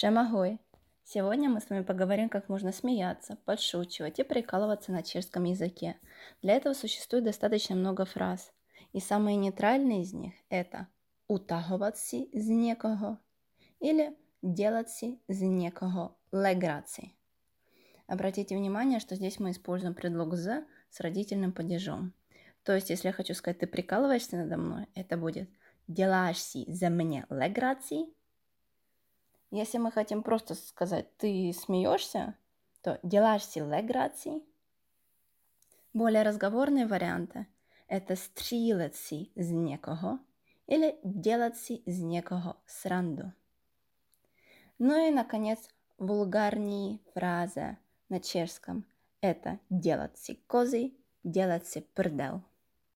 Шемагой. Сегодня мы с вами поговорим, как можно смеяться, подшучивать и прикалываться на чешском языке. Для этого существует достаточно много фраз. И самые нейтральные из них это «утагуватися з некого» или «делаться з некого леграции». Обратите внимание, что здесь мы используем предлог «з» с родительным падежом. То есть, если я хочу сказать «ты прикалываешься надо мной», это будет «делаешься за мне леграции», если мы хотим просто сказать «ты смеешься», то «делаешься леграции». Более разговорные варианты – это «стрілеться з некого» или «делаться з некого сранду». Ну и, наконец, вулгарные фразы на чешском – это «делаться козы», «делаться пердел».